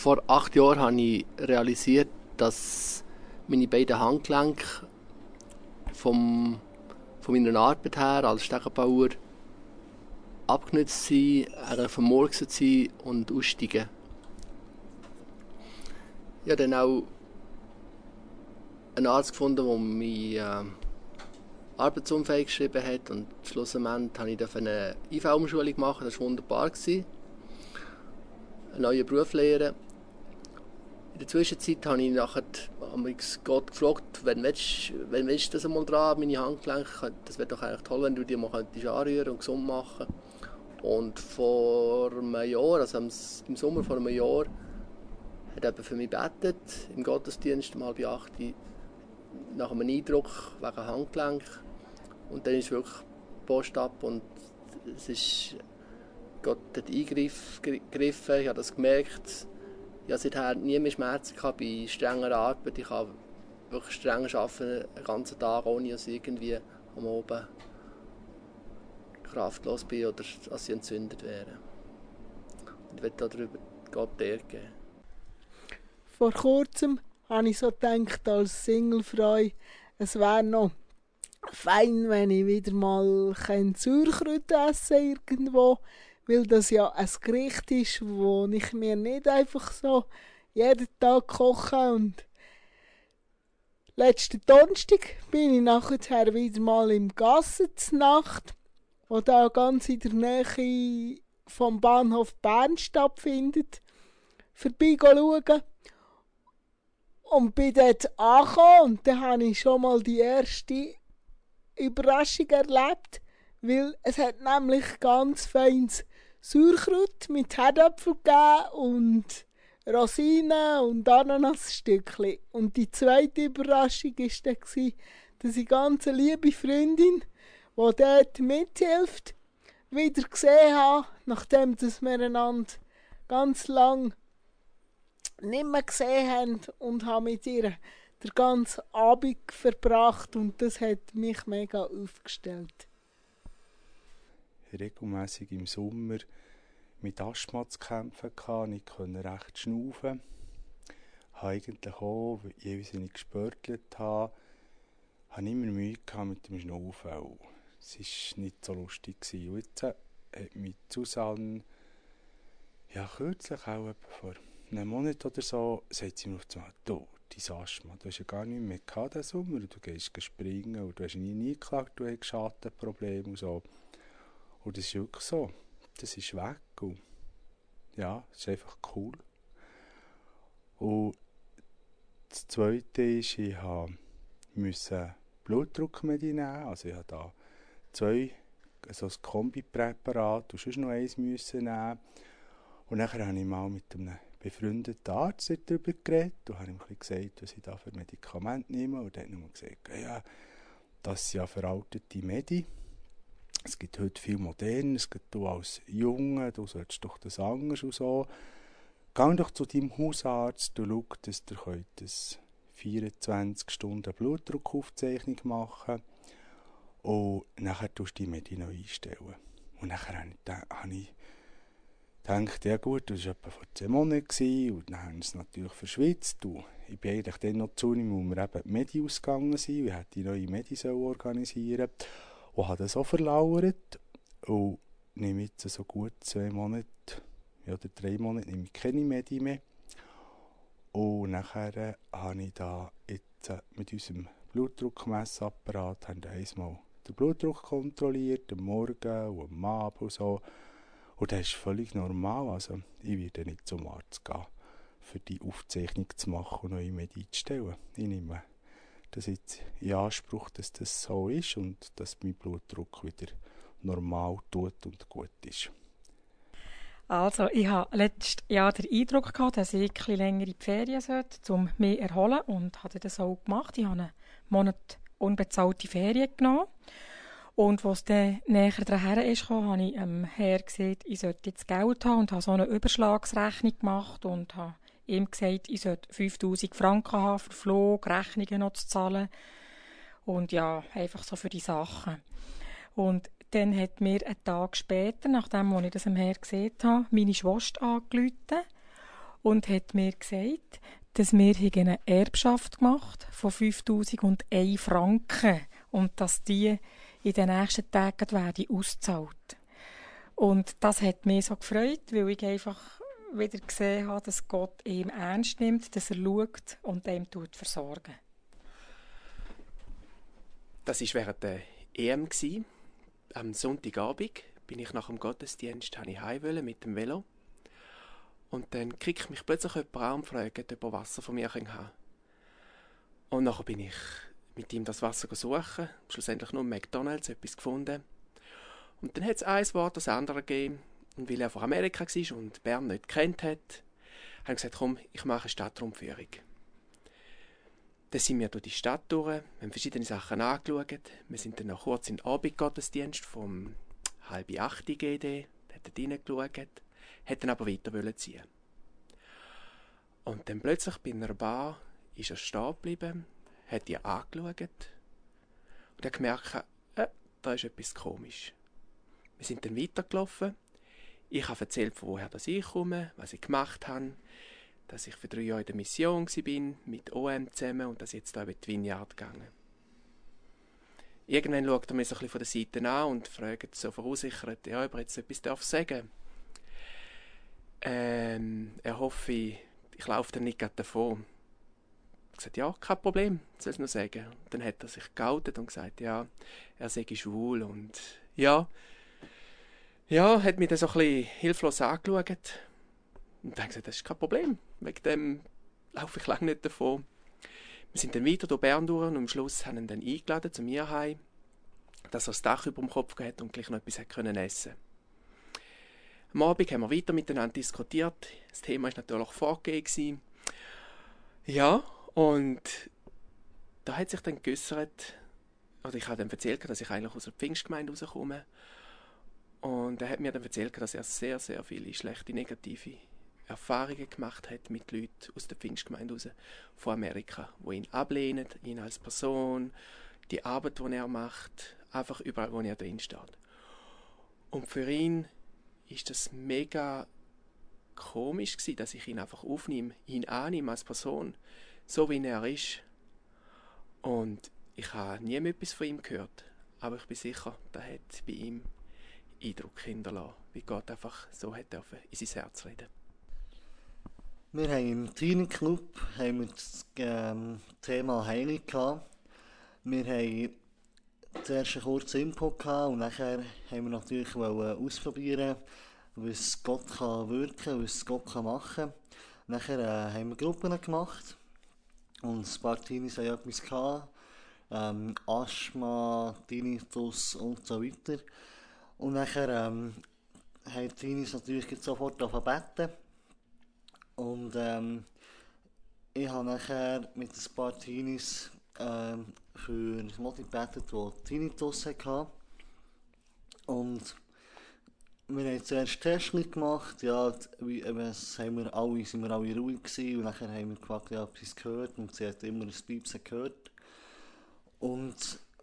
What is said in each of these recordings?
vor acht Jahren habe ich realisiert, dass meine beiden Handgelenke vom, von meiner Arbeit her als Stegenbauer abgenutzt sind, vermurkset sind und aussteigen. Ich habe dann auch einen Arzt gefunden, der mich äh, arbeitsunfähig geschrieben hat und schlussendlich habe ich eine IV-Umschulung machen, das war wunderbar. Einen neuen Beruf lernen. In der Zwischenzeit habe ich nachher Gott gefragt, wenn willst, wenn willst du das einmal dran, meine Handgelenke, das wäre doch eigentlich toll, wenn du die mal könntest anrühren und gesund machen Und vor einem Jahr, also im Sommer vor einem Jahr, hat jemand für mich gebetet, im Gottesdienst um halb acht, nach einem Eindruck wegen Handgelenk. Und dann ist wirklich Post ab und es ist Gott hat eingegriffen, ich habe das gemerkt. Ich habe seither nie mehr Schmerzen gehabt bei strenger Arbeit. Ich kann wirklich streng arbeiten, den ganzen Tag, ohne dass ich irgendwie am Oben kraftlos bin oder dass ich entzündet wäre. Ich möchte darüber Gott ehrgeben. Vor kurzem habe ich so gedacht, als Singlefrau, es wäre noch fein, wenn ich wieder mal Sauerkraut essen irgendwo, weil das ja ein Gericht ist, wo ich mir nicht einfach so jeden Tag koche und letzten Donnerstag bin ich nachher wieder mal im Gassen Nacht, wo da ganz in der Nähe vom Bahnhof Bern stattfindet, vorbei schauen und bin dort angekommen und dann habe ich schon mal die erste Überraschung erlebt, weil es hat nämlich ganz feines Sauerkraut mit Herdöpfel gegeben und Rosinen und Ananasstückchen. Und die zweite Überraschung war dann, dass ich ganz liebe Freundin, die dort mithilft, wieder gesehen habe, nachdem wir einander ganz lang nicht mehr gesehen haben und habe mit ihr den ganzen Abend verbracht und das hat mich mega aufgestellt. Regelmäßig im Sommer mit Asthma zu kämpfen hatte, ich konnte recht schnaufen. Habe eigentlich auch, jeweils wenn ich gespörtelt habe, habe ich immer Mühe mit dem Schnaufen. Es war nicht so lustig. Und jetzt hat mich Susanne ja, kürzlich auch vor einem Monat oder so, sagt sie mir auf einmal, du, dein Asthma, du hast ja gar nicht mehr gehabt diesen Sommer, du gehst springen und du hast nie, nie geklagt, du hast Schattenprobleme und so. Und das ist wirklich so, das ist weg und ja, es ist einfach cool. Und das Zweite ist, ich musste Blutdruckmedizin nehmen, also ich habe da zwei, also ein Kombipräparat und sonst noch eins müssen nehmen. Und nachher habe ich mal mit einem befreundeten Arzt darüber geredet und habe ihm gesagt, was ich da für Medikamente nehme. Und er hat nur gesagt, ja, das sind ja veraltete Medi. Es gibt heute viel modern, es gibt du als Junge, du solltest doch das anders und so. Geh doch zu deinem Hausarzt, du schau, dass du heute 24 Stunden Blutdruckaufzeichnung machen und nachher tust du die Medi noch einstellen. Und nachher habe ich gedacht, ja gut, das war etwa vor zehn Monaten und dann haben sie es natürlich verschwitzt. Und ich bin eigentlich dann noch zu ihm, wo wir eben die Medi ausgegangen sind. Ich hätte die neue Medi organisieren und habe das auch verlauert. Und nehme jetzt so gut zwei Monate oder drei Monate nehme ich keine Medi mehr. Und nachher äh, habe ich da jetzt äh, mit unserem Blutdruckmessapparat einmal den Blutdruck kontrolliert, am Morgen und am Abend und so. Und das ist völlig normal. Also, ich werde nicht zum Arzt gehen, für die Aufzeichnung zu machen und neue Medien einzustellen. Ich nehme das jetzt in Anspruch, dass das so ist und dass mein Blutdruck wieder normal tut und gut ist. Also, ich habe letztes Jahr den Eindruck gehabt, dass ich etwas länger in die Ferien sollte, um mich zu erholen und habe das auch gemacht. Ich habe einen Monat unbezahlte Ferien genommen und als es dann näher daher ist, habe ich dem Herr gesagt, ich sollte jetzt Geld haben und habe so eine Überschlagsrechnung gemacht und habe ihm gesagt, ich sollte 5000 Franken haben für Flug, Rechnungen noch zu zahlen. Und ja, einfach so für die Sachen. Und dann hat mir einen Tag später, nachdem ich das am Herr gesehen habe, meine Schwester angerufen und hat mir gesagt, dass wir eine Erbschaft gemacht von 5001 Franken und dass die in den nächsten Tagen werden ausgezahlt. Und das hat mich so gefreut, weil ich einfach wieder gesehen habe, dass Gott ihm ernst nimmt, dass er schaut und ihm tut versorgen. Das war während der EM. Am Sonntagabend bin ich nach dem Gottesdienst ich heim mit dem Velo. Und dann kriegt mich plötzlich jemand an und fragt, ob er Wasser von mir haben Und nachher bin ich mit ihm das Wasser suchen, schlussendlich nur McDonalds etwas gefunden. Und dann hat es ein Wort das andere gegeben. Und weil er von Amerika war und Bern nicht kennt hat, habe ich gesagt, komm, ich mache eine Stadtrundführung. Dann sind wir durch die Stadt durch, haben verschiedene Sachen angeschaut. Wir sind dann noch kurz in den Abendgottesdienst vom halb acht GD, hat dort reingeschaut hat aber weiter ziehen. Und dann plötzlich bei einer Bar ist er stehen geblieben, hat die angeschaut und hat gemerkt, äh, da ist etwas komisch. Wir sind dann weitergelaufen. Ich habe erzählt, von woher das ich komme, was ich gemacht habe, dass ich für drei Jahre in der Mission war, mit OM zusammen und dass jetzt da über die Vineyard gegangen. Irgendwann schaut er mich so ein von der Seite an und fragt so verunsichert, ja, ob er jetzt etwas darf sagen ähm, er hoffe, ich, laufe dann nicht davon. Ich gesagt, ja, kein Problem, soll es nur sagen. Und dann hat er sich geoutet und gesagt, ja, er sei schwul und ja, ja, hat mich dann so ein bisschen hilflos angeschaut. Und dann gesagt, das ist kein Problem, wegen dem laufe ich lange nicht davon. Wir sind dann weiter durch Bern durch und am Schluss haben ihn dann eingeladen zu mir heim, dass er das Dach über dem Kopf hat und gleich noch etwas hat können essen am Abend haben wir weiter miteinander diskutiert. Das Thema war natürlich vorgegeben. Ja, und da hat sich dann geäussert, oder ich habe dann erzählt, dass ich eigentlich aus der Pfingstgemeinde rauskomme. Und er hat mir dann erzählt, dass er sehr, sehr viele schlechte, negative Erfahrungen gemacht hat mit Leuten aus der Pfingstgemeinde raus, von Amerika, wo ihn ablehnen, ihn als Person, die Arbeit, die er macht, einfach überall, wo er drin steht. Und für ihn ist das mega komisch gewesen, dass ich ihn einfach aufnehme, ihn annehme als Person, so wie er ist. Und ich habe nie etwas von ihm gehört, aber ich bin sicher, da hat bei ihm Eindruck hinterlassen, wie Gott einfach so hat in sein Herz reden. Wir haben im Teen Club haben wir das ähm, Thema Heilung gehabt. Wir haben zuerst einen kurzen Input gehabt und nachher haben wir natürlich ausprobieren, was Gott kann wirken, was Gott kann machen. Nachher äh, haben wir Gruppen gemacht und ein paar Teenies haben etwas gehabt, ähm, Asthma, Tinnitus und so weiter. Und nachher ähm, haben die Teenies natürlich sofort beten und ähm, ich habe nachher mit ein paar Teenies ähm, für das Modi gebetet, die Tinnitus hatten. Und wir haben zuerst Tests gemacht, ja, wie, eben, haben wir alle, sind wir alle ruhig gewesen und nachher haben wir gefragt, ob sie es gehört und sie hat immer ein Piepsen gehört. Und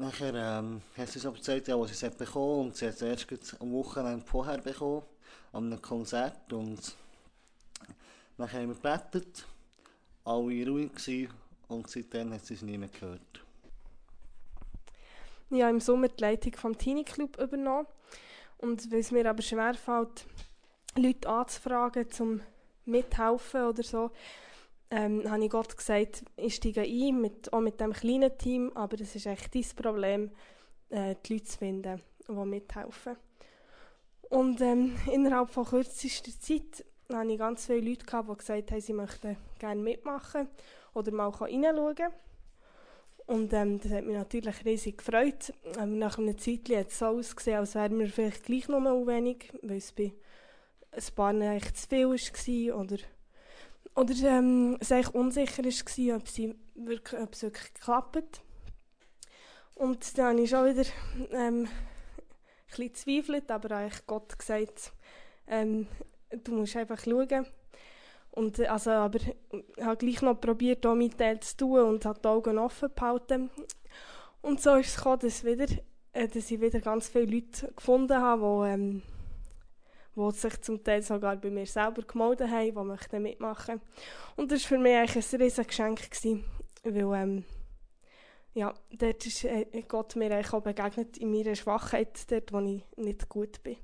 nachher ähm, hat sie uns aber gesagt, ja, was sie hat bekommen und sie hat es erst am Wochenende vorher bekommen, an einem Konzert und nachher haben wir gebetet, alle ruhig gewesen und seitdem hat sie es nie mehr gehört. Ich habe im Sommer die Leitung vom Teenie Club übernommen. Und weil es mir aber schwerfällt, Leute anzufragen, zum mithelfen oder so, ähm, habe ich Gott gesagt, ich steige ein, mit, auch mit dem kleinen Team, aber das ist echt dein Problem, äh, die Leute zu finden, die mithelfen. Und ähm, innerhalb von kürzester Zeit hatte ich ganz viele Leute, gehabt, die gesagt haben, sie möchten gerne mitmachen oder mal reinschauen. Und ähm, das hat mich natürlich riesig gefreut. Ähm, nach einer Zeit hat es so ausgesehen, als wären wir vielleicht gleich noch mal wenig, weil es bei ein paar echt zu viel war oder, oder ähm, es eigentlich unsicher ob, sie wirklich, ob es wirklich klappt. Und dann habe ich schon wieder ähm, ein gezweifelt, aber eigentlich Gott gesagt, ähm, du musst einfach schauen, und, äh, also, aber ich habe gleich noch probiert, auch mit Teil zu tun und habe die Augen offen behalten. Und so ist es gekommen, dass, wieder, äh, dass ich wieder ganz viele Leute gefunden habe, die, ähm, die sich zum Teil sogar bei mir selber gemeldet haben, die möchten mitmachen. Und das war für mich eigentlich ein riesiges Geschenk, gewesen, weil ähm, ja, dort ist äh, Gott mir auch begegnet in meiner Schwachheit, dort wo ich nicht gut bin,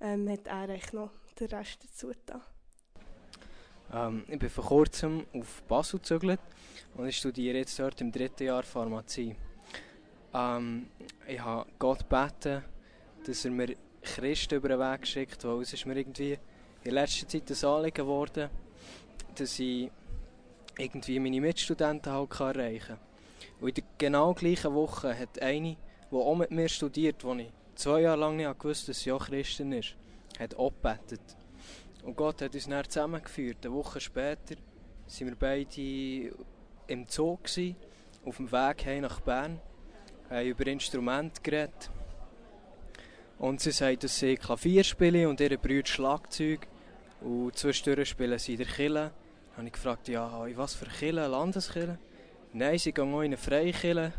ähm, hat er eigentlich noch den Rest dazu getan. Ähm, ich bin vor kurzem auf Basel gezögert und ich studiere jetzt dort im dritten Jahr Pharmazie. Ähm, ich habe Gott gebeten, dass er mir Christen über den Weg schickt, weil es ist mir irgendwie in letzter Zeit ein Anliegen geworden, dass ich irgendwie meine Mitstudenten halt erreichen kann. Und in der genau gleichen Woche hat eine, die auch mit mir studiert, die ich zwei Jahre lang nicht gewusst dass sie auch Christin ist, hat auch gebetet. Und Gott hat uns dann zusammengeführt. Eine Woche später waren wir beide im Zoo, gewesen, auf dem Weg nach Bern, haben über Instrumente geredet. Und sie sagt, dass sie Klavier spielen und ihre Brüder Schlagzeug. Und zwischendurch spielen sie in der Kille. Habe ich gefragt, ja, in was für Kille? Landeskille? Nein, sie gehen auch in eine Freikille.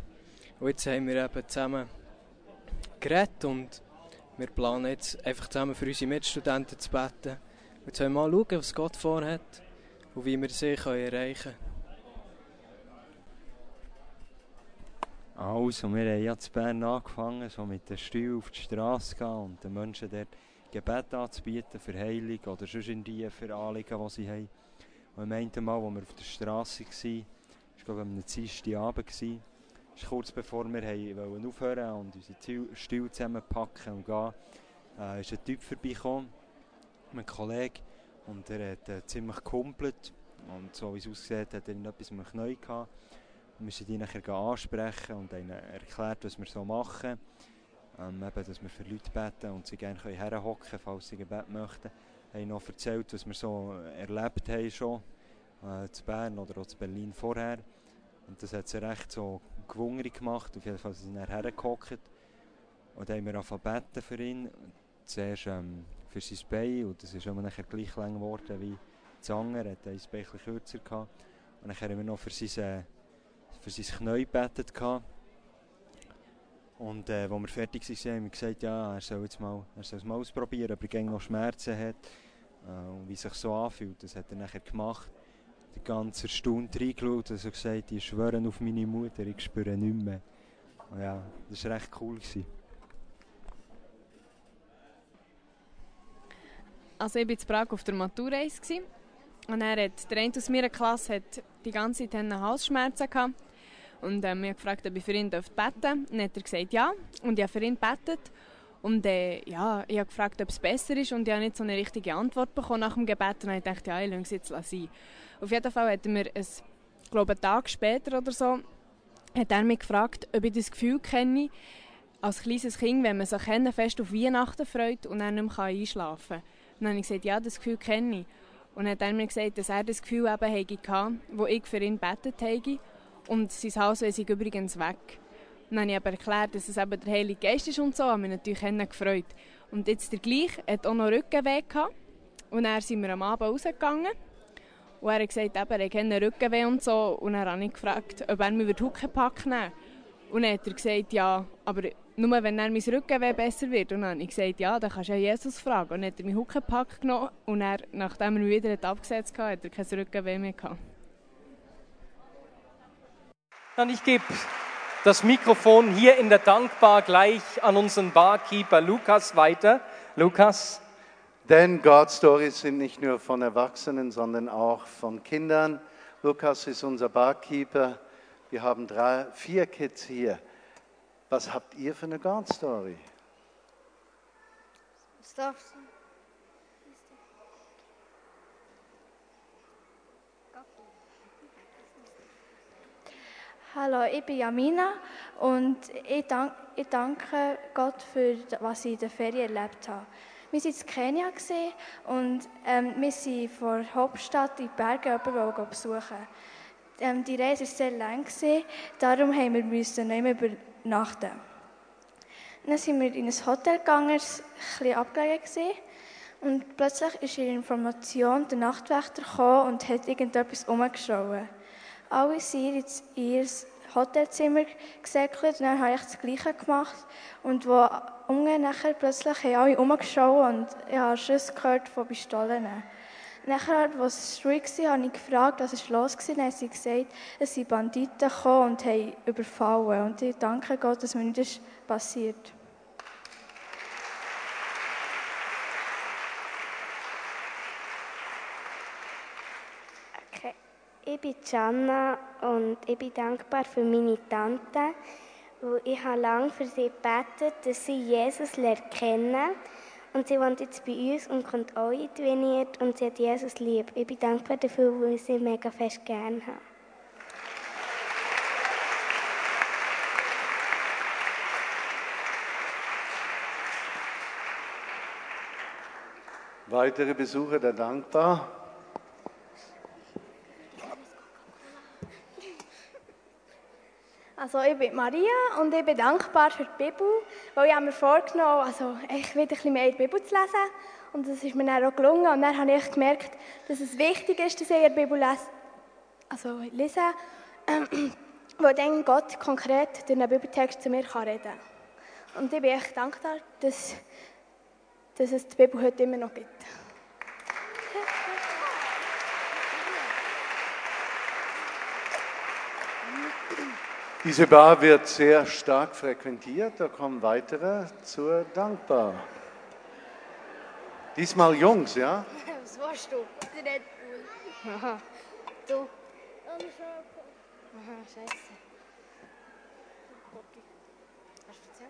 Und jetzt haben wir eben zusammen geredet und wir planen jetzt einfach zusammen für unsere Mitstudenten zu beten. Wir sollen mal schauen, was Gott vorhat und wie wir sie erreichen können. Also, wir haben ja zu Bern angefangen, so mit den Stühlen auf die Straße zu gehen und den Menschen dort Gebet anzubieten für Heilung oder sonst irgendwie für Anliegen, die sie haben. Und am einen Mal, als wir auf der Straße waren, war glaube ich am Dienstagabend, ist kurz bevor wir aufhören und unsere Stühle zusammenpacken und gehen, äh, ist ein Typ vorbeigekommen, ein Kollege, und er hat äh, ziemlich gehumpelt und so wie es aussieht, hat er etwas mit dem Knie gehabt wir sind ihn nachher ansprechen und ihnen erklärt, was wir so machen. Ähm, eben, dass wir für Leute beten und sie gerne herhocken können, falls sie Gebet möchten. Wir haben noch erzählt, was wir so erlebt haben schon, äh, zu Bern oder auch zu Berlin vorher. Und das hat sie recht so gewungrig gemacht. Auf jeden Fall sind sie hergehockt. Und dann haben wir angefangen beten für ihn. Zuerst ähm, für sein Bein und das ist immer nachher gleich lang geworden wie das andere. Er hat ein Bein kürzer gehabt. Und dann haben wir noch für sein äh, für sein Knie gebetet. Und äh, als wir fertig waren, haben wir gesagt, ja, er soll es mal, mal ausprobieren, ob er noch Schmerzen hat äh, und wie sich so anfühlt. Das hat er nachher gemacht. Die ganze Stunde reingeschaut und so gesagt, ich schwöre auf meine Mutter, ich spüre nichts mehr. Und ja, das war recht cool. Gewesen. Also ich war in Prag auf der Maturreise und er hat, der eine aus meiner Klasse hat die ganze Zeit Halsschmerzen gehabt. Und ich habe gefragt, ob ich für ihn beten. Und hat er gesagt, ja. Und ich habe für ihn gebetet. Und äh, ja, ich habe gefragt, ob es besser ist. Und ich habe nicht so eine richtige Antwort bekommen nach dem Gebet. Und ich dachte, ja, ich lasse es jetzt sein. Auf jeden Fall hat er mir, ein, glaube einen Tag später oder so, hat er mich gefragt, ob ich das Gefühl kenne, als kleines Kind, wenn man sich fest auf Weihnachten freut und dann nicht mehr einschlafen kann. Und dann habe ich gesagt, ja, das Gefühl kenne ich. Und hat er mir gesagt, dass er das Gefühl eben hatte, wo ich für ihn betet habe. Und sein Haus ist übrigens weg. Dann habe ich aber erklärt, dass es eben der Heilige Geist ist und so, habe mich natürlich gefreut. Und jetzt der gleich hat auch noch Rückenweh gehabt. Und dann sind wir am Abend rausgegangen. Und er hat gesagt, eben, er einen Rückenweh und so. Und dann habe ich gefragt, ob er mir den Huckepack nehmen Und dann hat er gesagt, ja, aber nur wenn er mein Rückenweh besser wird. Und dann habe ich gesagt, ja, dann kannst du ja Jesus fragen. Und dann hat er meinen Huckepack genommen. Und er, nachdem er mich wieder abgesetzt hat, hat er kein Rückenweh mehr gehabt. Und ich gebe das Mikrofon hier in der Dankbar gleich an unseren Barkeeper Lukas weiter. Lukas. Denn God Stories sind nicht nur von Erwachsenen, sondern auch von Kindern. Lukas ist unser Barkeeper. Wir haben drei, vier Kids hier. Was habt ihr für eine God Story? Stop. Hallo, ich bin Jamina und ich, dank, ich danke Gott für was ich in der Ferien erlebt habe. Wir waren in Kenia und ähm, wir sind vor der Hauptstadt in die Berge besuchen. Ähm, die Reise war sehr lang, darum haben wir nicht mehr übernachten. Dann sind wir in ein Hotel gegangen, das bisschen abgelegen und plötzlich ist in Information der Nachtwächter gekommen und hat irgendetwas umgeschaut. Alle sind in ihr Hotelzimmer gesäckelt und dann habe ich das Gleiche gemacht. Und wo unten nachher plötzlich haben alle rumgeschaut und ich habe Schüsse gehört von Pistolen. Nachher, als es ruhig war, habe ich gefragt, was ist los war. Dann haben sie gesagt, es sind Banditen gekommen und haben überfallen. Und ich danke Gott, dass mir nichts passiert. Okay. Ich bin Gianna und ich bin dankbar für meine Tante, weil ich habe lange für sie gebetet, dass sie Jesus lernt kennen und sie wohnt jetzt bei uns und kommt auch in die Veniert und sie hat Jesus lieb. Ich bin dankbar dafür, weil ich sie mega fest gerne habe. Weitere Besucher der Dankbar? Also ich bin Maria und ich bin dankbar für die Bibel, weil ich mir vorgenommen, also ich will ein bisschen mehr die Bibel zu lesen und das ist mir dann auch gelungen und dann habe ich gemerkt, dass es wichtig ist, dass ich der Bibel lese, also lese, ähm, weil dann Gott konkret durch einen Bibeltext zu mir kann reden kann. Und ich bin echt dankbar, dass, dass es die Bibel heute immer noch gibt. Diese Bar wird sehr stark frequentiert. Da kommen weitere zur Dankbar. Diesmal Jungs, ja? Was warst du? Red Bull. Aha. Du. Aha, scheiße. Hast du erzählt?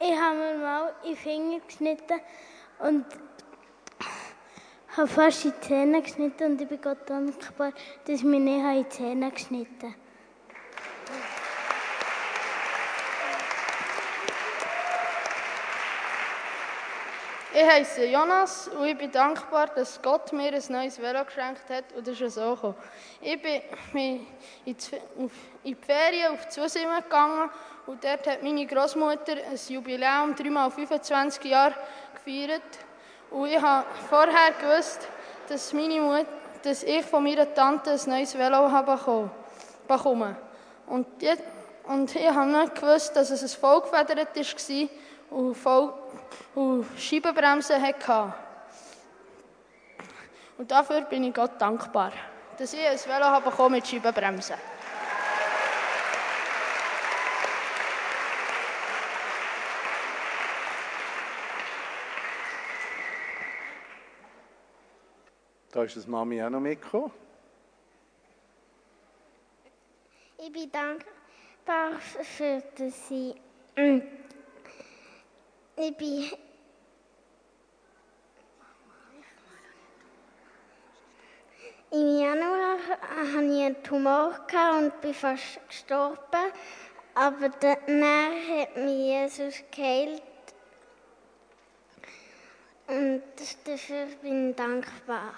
Ich habe mir mal in den Finger geschnitten und habe fast in die Zähne geschnitten und ich bin Gott dankbar, dass ich mir nicht in die Zähne geschnitten habe. Ich heiße Jonas und ich bin dankbar, dass Gott mir ein neues Velo geschenkt hat und das ist so gekommen. Ich bin in die Ferien auf Zusimmen gegangen und dort hat meine Großmutter ein Jubiläum, dreimal 25 Jahre gefeiert. Und ich habe vorher gewusst, dass, meine Mutter, dass ich von meiner Tante ein neues Velo habe bekommen. Und, die, und ich habe nicht gewusst, dass es ein vollgefedert war und, voll, und Scheibenbremsen hatte. Und dafür bin ich Gott dankbar, dass ich ein Velo habe mit Scheibenbremsen. Da ist das Mami auch noch mitgekommen. Ich bin dankbar für dass ich. Mm, ich bin. Im Januar hatte ich einen Tumor und bin fast gestorben. Aber danach hat mich Jesus geheilt. Und dafür bin ich dankbar.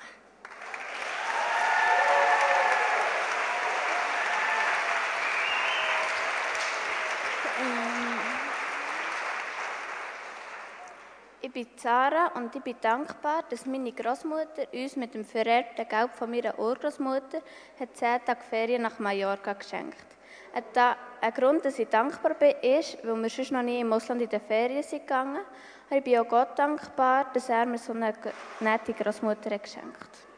Ich bin Sarah und ich bin dankbar, dass meine Großmutter uns mit dem verehrten Geld von meiner Urgroßmutter hat zehn Tage Ferien nach Mallorca geschenkt. Ein Grund, dass ich dankbar bin, ist, weil wir sonst noch nie im Ausland in den Ferien sind gegangen. Ich bin auch Gott dankbar, dass er mir so eine nette Großmutter geschenkt hat.